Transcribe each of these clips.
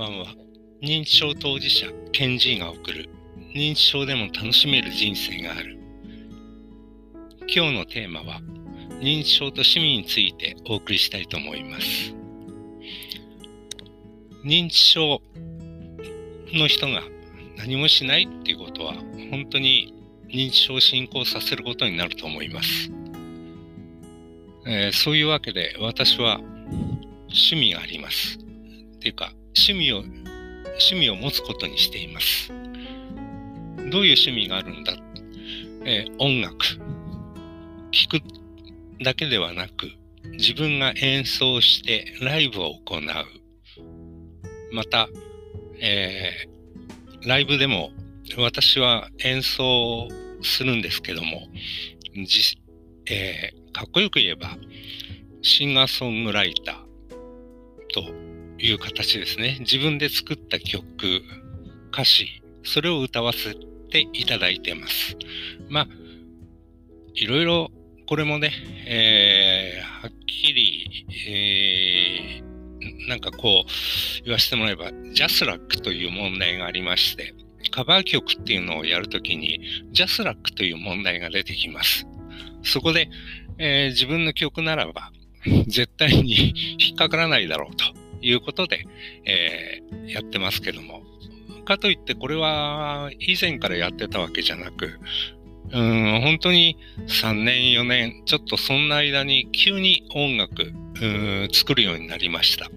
ばんは。認知症当事者、ケンジーが送る認知症でも楽しめる人生がある。今日のテーマは認知症と趣味についてお送りしたいと思います。認知症の人が何もしないっていうことは本当に認知症を進行させることになると思います。えー、そういうわけで私は趣味があります。っていうか趣味を趣味を持つことにしています。どういう趣味があるんだ、えー、音楽。聴くだけではなく、自分が演奏してライブを行う。また、えー、ライブでも私は演奏するんですけども、じえー、かっこよく言えば、シンガーソングライターという形ですね。自分で作った曲、歌詞、それを歌わせていただいてます。まあ、いろいろこれもね、えー、はっきり、えー、なんかこう言わせてもらえば、ジャスラックという問題がありまして、カバー曲っていうのをやるときに、ジャスラックという問題が出てきます。そこで、えー、自分の曲ならば、絶対に引っかからないだろうということで、えー、やってますけども。かといってこれは以前からやってたわけじゃなく、うん、本当に3年、4年、ちょっとそんな間に急に音楽、うん、作るようになりました。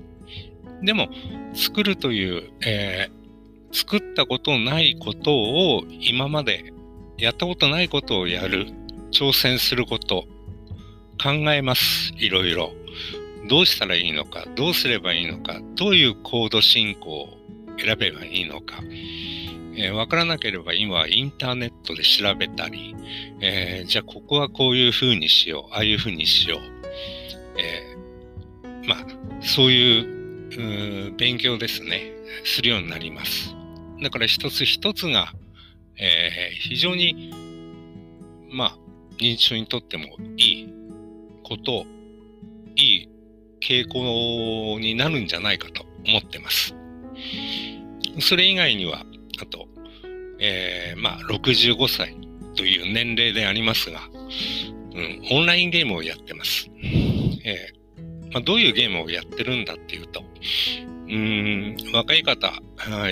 でも、作るという、えー、作ったことないことを今までやったことないことをやる、挑戦すること、考えます。いろいろ。どうしたらいいのか、どうすればいいのか、どういうコード進行を選べばいいのか、えー、わからなければ今インターネットで調べたり、えー、じゃあここはこういうふうにしよう、ああいうふうにしよう。えー、まあ、そういうう勉強ですね、するようになります。だから一つ一つが、え、非常に、まあ、認知症にとってもいいこと、いい傾向になるんじゃないかと思ってます。それ以外には、あと、えー、まあ、65歳という年齢でありますが、うん、オンラインゲームをやってます。えーまあ、どういうゲームをやってるんだっていうと、うん若い方、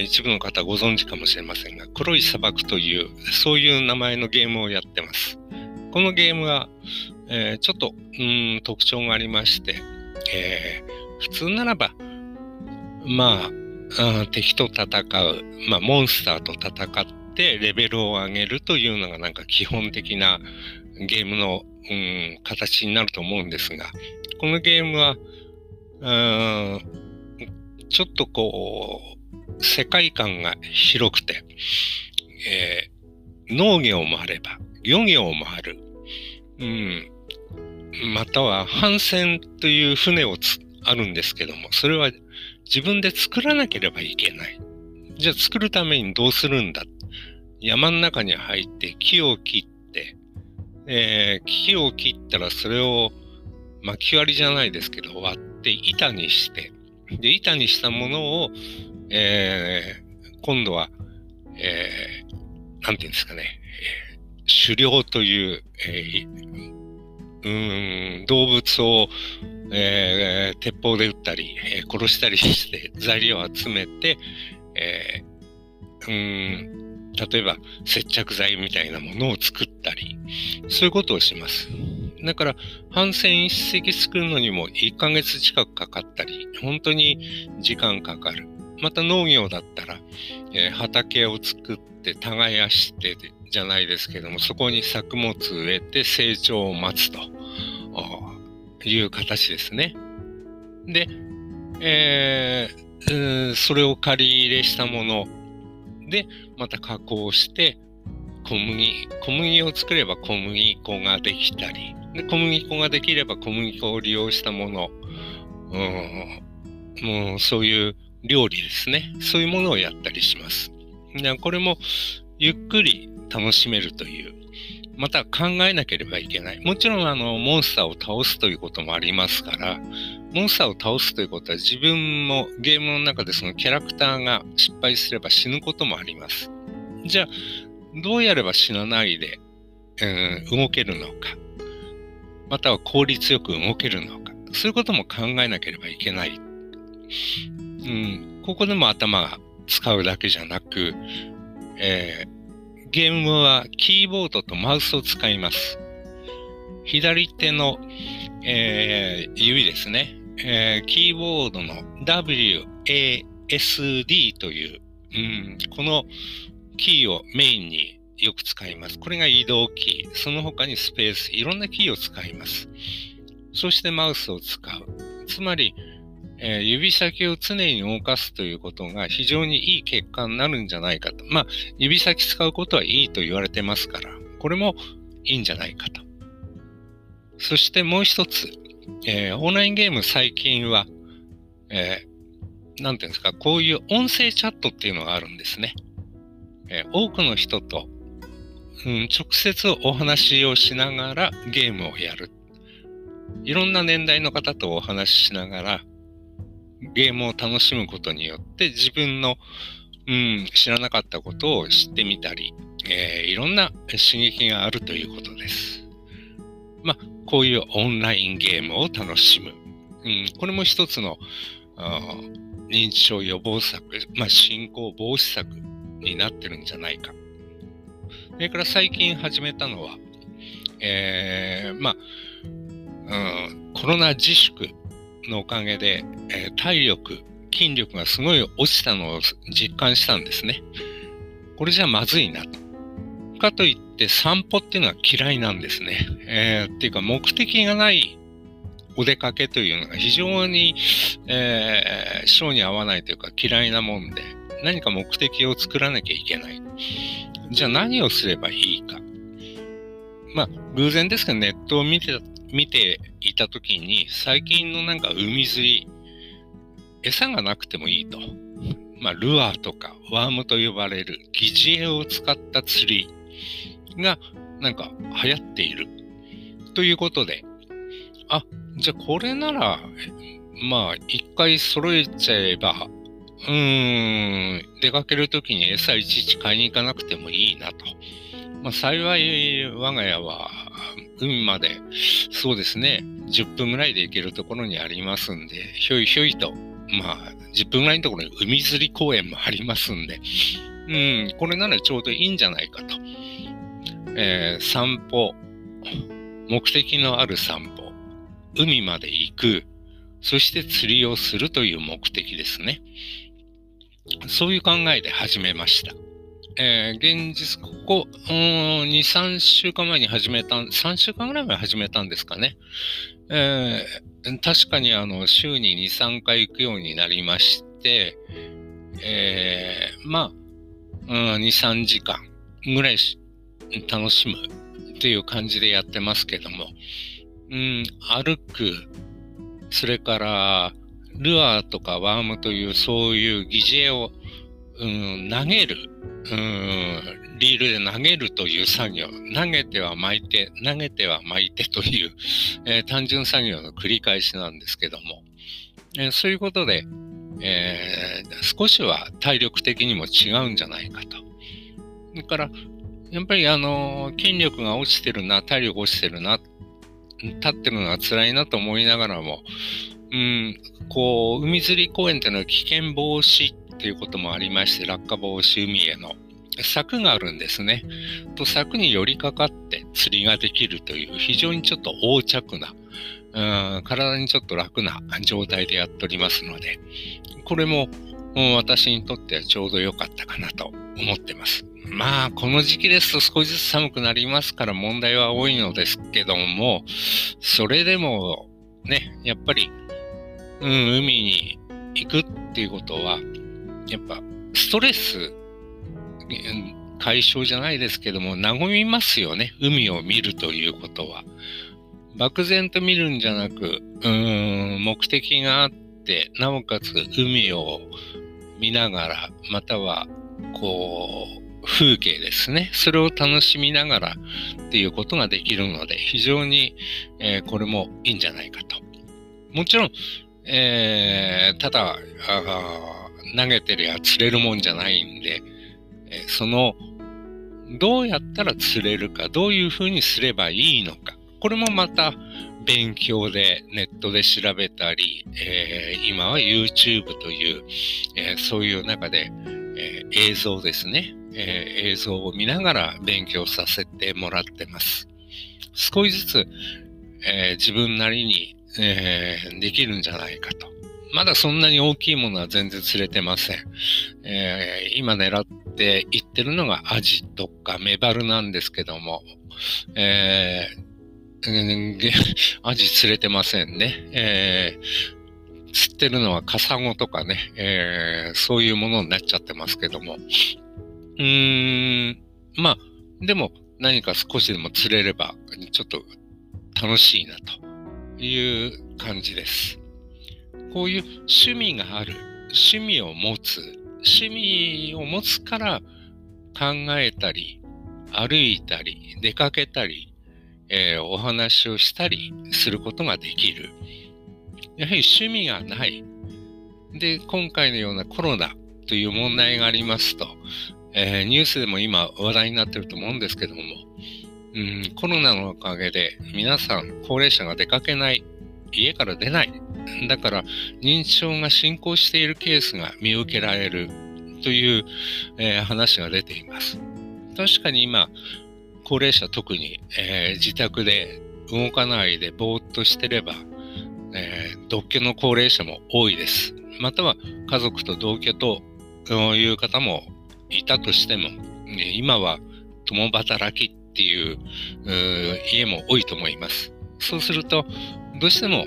一部の方ご存知かもしれませんが、黒い砂漠という、そういう名前のゲームをやってます。このゲームは、えー、ちょっとうん特徴がありまして、えー、普通ならば、まあ、敵と戦う、まあ、モンスターと戦ってレベルを上げるというのがなんか基本的なゲームの、うん、形になると思うんですが、このゲームは、ちょっとこう、世界観が広くて、えー、農業もあれば、漁業もある、うん、または帆船という船をあるんですけども、それは自分で作らなければいけない。じゃあ作るためにどうするんだ山の中に入って木を切って、えー、木を切ったらそれを巻き割りじゃないですけど割って板にして、で、板にしたものを、えー、今度は、えー、なんていうんですかね、狩猟という、えー、うん動物を、えー、鉄砲で撃ったり、えー、殺したりして材料を集めて、えー、うん例えば接着剤みたいなものを作ったり、そういうことをします。だから、帆船一隻作るのにも1ヶ月近くかかったり、本当に時間かかる。また農業だったら、えー、畑を作って耕してじゃないですけども、そこに作物植えて成長を待つという形ですね。で、えー、それを借り入れしたもので、また加工して、小麦、小麦を作れば小麦粉ができたり、で小麦粉ができれば小麦粉を利用したもの、うん、もうそういう料理ですね。そういうものをやったりします。これもゆっくり楽しめるという、また考えなければいけない。もちろん、あの、モンスターを倒すということもありますから、モンスターを倒すということは自分もゲームの中でそのキャラクターが失敗すれば死ぬこともあります。じゃあ、どうやれば死なないで、うん、動けるのか。または効率よく動けるのか。そういうことも考えなければいけない。うん、ここでも頭が使うだけじゃなく、えー、ゲームはキーボードとマウスを使います。左手の、えー、指ですね、えー、キーボードの WASD という、うん、このキーをメインによく使います。これが移動キー。その他にスペース、いろんなキーを使います。そしてマウスを使う。つまり、えー、指先を常に動かすということが非常にいい結果になるんじゃないかと。まあ、指先使うことはいいと言われてますから、これもいいんじゃないかと。そしてもう一つ、えー、オンラインゲーム最近は、えー、ていうんですか、こういう音声チャットっていうのがあるんですね。えー、多くの人とうん、直接お話をしながらゲームをやる。いろんな年代の方とお話ししながらゲームを楽しむことによって自分の、うん、知らなかったことを知ってみたり、えー、いろんな刺激があるということです。まあ、こういうオンラインゲームを楽しむ。うん、これも一つの認知症予防策、まあ、進行防止策になってるんじゃないか。それから最近始めたのは、えー、まあ、うん、コロナ自粛のおかげで、えー、体力、筋力がすごい落ちたのを実感したんですね。これじゃまずいなと。かといって散歩っていうのは嫌いなんですね。えー、っていうか目的がないお出かけというのが非常に、えー、性に合わないというか嫌いなもんで、何か目的を作らなきゃいけない。じゃあ何をすればいいか。まあ、偶然ですけど、ネットを見て、見ていたときに、最近のなんか海釣り、餌がなくてもいいと。まあ、ルアーとかワームと呼ばれる疑似餌を使った釣りがなんか流行っている。ということで、あ、じゃあこれなら、まあ、一回揃えちゃえば、うーん、出かけるときに餌いちいち買いに行かなくてもいいなと。まあ、幸い我が家は海までそうですね、10分ぐらいで行けるところにありますんで、ひょいひょいと、まあ、10分ぐらいのところに海釣り公園もありますんで、うん、これならちょうどいいんじゃないかと。えー、散歩、目的のある散歩、海まで行く、そして釣りをするという目的ですね。そういう考えで始めました。えー、現実、ここ、2、3週間前に始めた、3週間ぐらい前始めたんですかね。えー、確かにあの、週に2、3回行くようになりまして、えー、まあ、2、3時間ぐらい楽しむっていう感じでやってますけども、うん、歩く、それから、ルアーとかワームというそういう疑似餌を、うん、投げる、うん、リールで投げるという作業、投げては巻いて、投げては巻いてという、えー、単純作業の繰り返しなんですけども、えー、そういうことで、えー、少しは体力的にも違うんじゃないかと。だから、やっぱりあの、筋力が落ちてるな、体力落ちてるな、立ってるのが辛いなと思いながらも、うん、こう、海釣り公園っていうのは危険防止っていうこともありまして、落下防止海への柵があるんですね。と柵に寄りかかって釣りができるという非常にちょっと横着な、うん、体にちょっと楽な状態でやっておりますので、これも、私にとってはちょうど良かったかなと思ってます。まあ、この時期ですと少しずつ寒くなりますから問題は多いのですけども、それでもね、やっぱりうん、海に行くっていうことは、やっぱストレス解消じゃないですけども、和みますよね。海を見るということは。漠然と見るんじゃなく、うーん、目的があって、なおかつ海を見ながら、または、こう風景ですね。それを楽しみながらっていうことができるので、非常に、えー、これもいいんじゃないかと。もちろん、えー、ただ投げてりゃ釣れるもんじゃないんで、え、その、どうやったら釣れるか、どういうふうにすればいいのか、これもまた勉強でネットで調べたり、えー、今は YouTube という、えー、そういう中で、えー、映像ですね、え映像を見ながら勉強させてもらってます。少しずつ、え自分なりに、えできるんじゃないかと。まだそんなに大きいものは全然釣れてません。え今狙っていってるのがアジとかメバルなんですけども、えー アジ釣れてませんね。えー、釣ってるのはカサゴとかね、えー、そういうものになっちゃってますけども。うーん、まあ、でも何か少しでも釣れれば、ちょっと楽しいなという感じです。こういう趣味がある、趣味を持つ、趣味を持つから考えたり、歩いたり、出かけたり、えー、お話をしたりすることができる。やはり趣味がない。で、今回のようなコロナという問題がありますと、えー、ニュースでも今話題になってると思うんですけども、うん、コロナのおかげで皆さん高齢者が出かけない、家から出ない。だから認知症が進行しているケースが見受けられるという、えー、話が出ています。確かに今、高齢者特に、えー、自宅で動かないでぼーっとしてれば、えー、独居の高齢者も多いです。または家族と同居という方もいたとしても、ね、今は共働きっていう家も多いと思います。そうすると、どうしても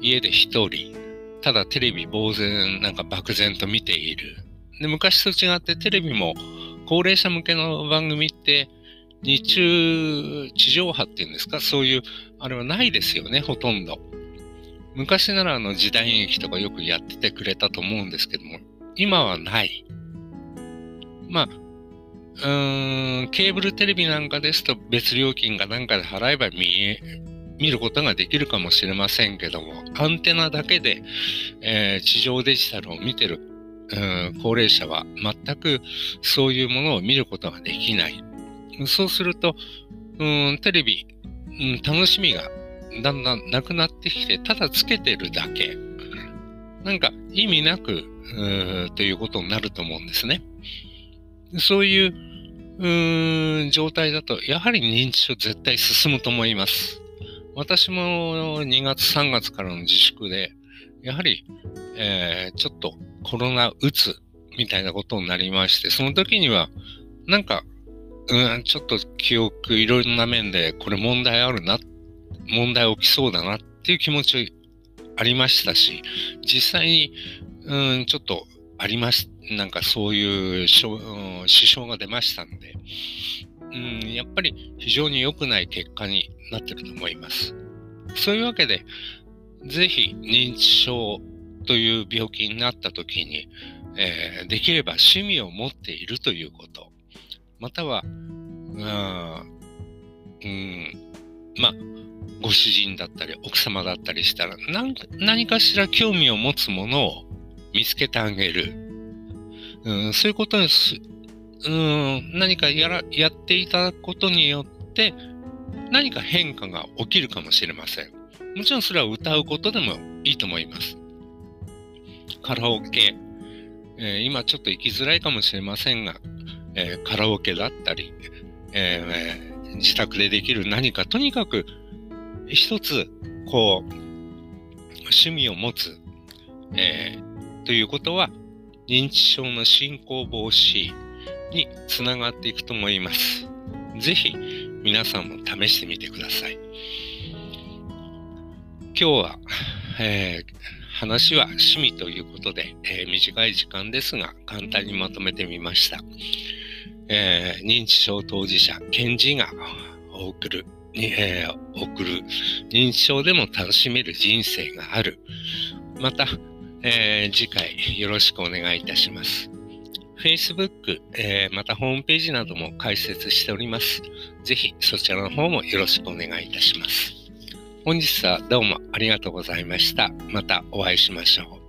家で一人、ただテレビ呆然、なんか漠然と見ている。で昔と違ってテレビも高齢者向けの番組って日中地上波っていうんですか、そういう、あれはないですよね、ほとんど。昔ならあの時代劇とかよくやっててくれたと思うんですけども、今はない。まあ、うーん、ケーブルテレビなんかですと別料金がなんかで払えば見え、見ることができるかもしれませんけども、アンテナだけで、えー、地上デジタルを見てる、うん、高齢者は全くそういうものを見ることができない。そうすると、うん、テレビ、うん、楽しみがだんだんなくなってきて、ただつけてるだけ。なんか意味なく、ということになると思うんですね。そういう、う状態だと、やはり認知症絶対進むと思います。私も2月3月からの自粛で、やはり、えー、ちょっとコロナうつみたいなことになりまして、その時には、なんかうん、ちょっと記憶いろいろな面でこれ問題あるな、問題起きそうだなっていう気持ちありましたし、実際に、うん、ちょっとありまし、なんかそういう支障が出ましたんで、うん、やっぱり非常に良くない結果になってると思います。そういうわけで、ぜひ認知症という病気になった時に、えー、できれば趣味を持っているということ。または、うん、まあ、ご主人だったり、奥様だったりしたら、何かしら興味を持つものを見つけてあげる。うん、そういうことにす、うん、何かやら、やっていただくことによって、何か変化が起きるかもしれません。もちろんそれは歌うことでもいいと思います。カラオケ、えー、今ちょっと行きづらいかもしれませんが、えー、カラオケだったり、えー、自宅でできる何か、とにかく一つ、こう、趣味を持つ、えー、ということは、認知症の進行防止につながっていくと思います。ぜひ、皆さんも試してみてください。今日は、えー、話は趣味ということで、えー、短い時間ですが簡単にまとめてみました。えー、認知症当事者、検事が送る、えー、送る認知症でも楽しめる人生がある。また、えー、次回よろしくお願いいたします。Facebook、えー、またホームページなども開設しております。ぜひそちらの方もよろしくお願いいたします。本日はどうもありがとうございました。またお会いしましょう。